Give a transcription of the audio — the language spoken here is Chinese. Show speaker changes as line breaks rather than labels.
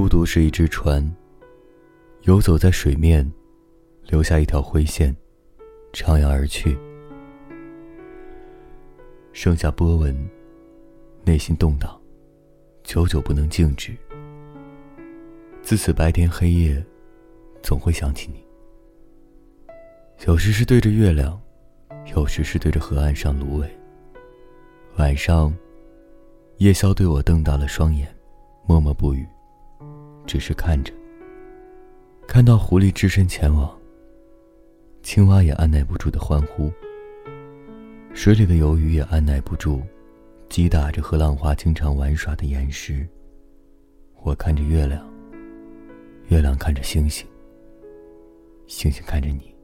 孤独是一只船，游走在水面，留下一条灰线，徜徉而去。剩下波纹，内心动荡，久久不能静止。自此白天黑夜，总会想起你。有时是对着月亮，有时是对着河岸上芦苇。晚上，夜宵对我瞪大了双眼，默默不语，只是看着。看到狐狸只身前往，青蛙也按耐不住的欢呼。水里的游鱼也按耐不住，击打着和浪花经常玩耍的岩石。我看着月亮，月亮看着星星，星星看着你。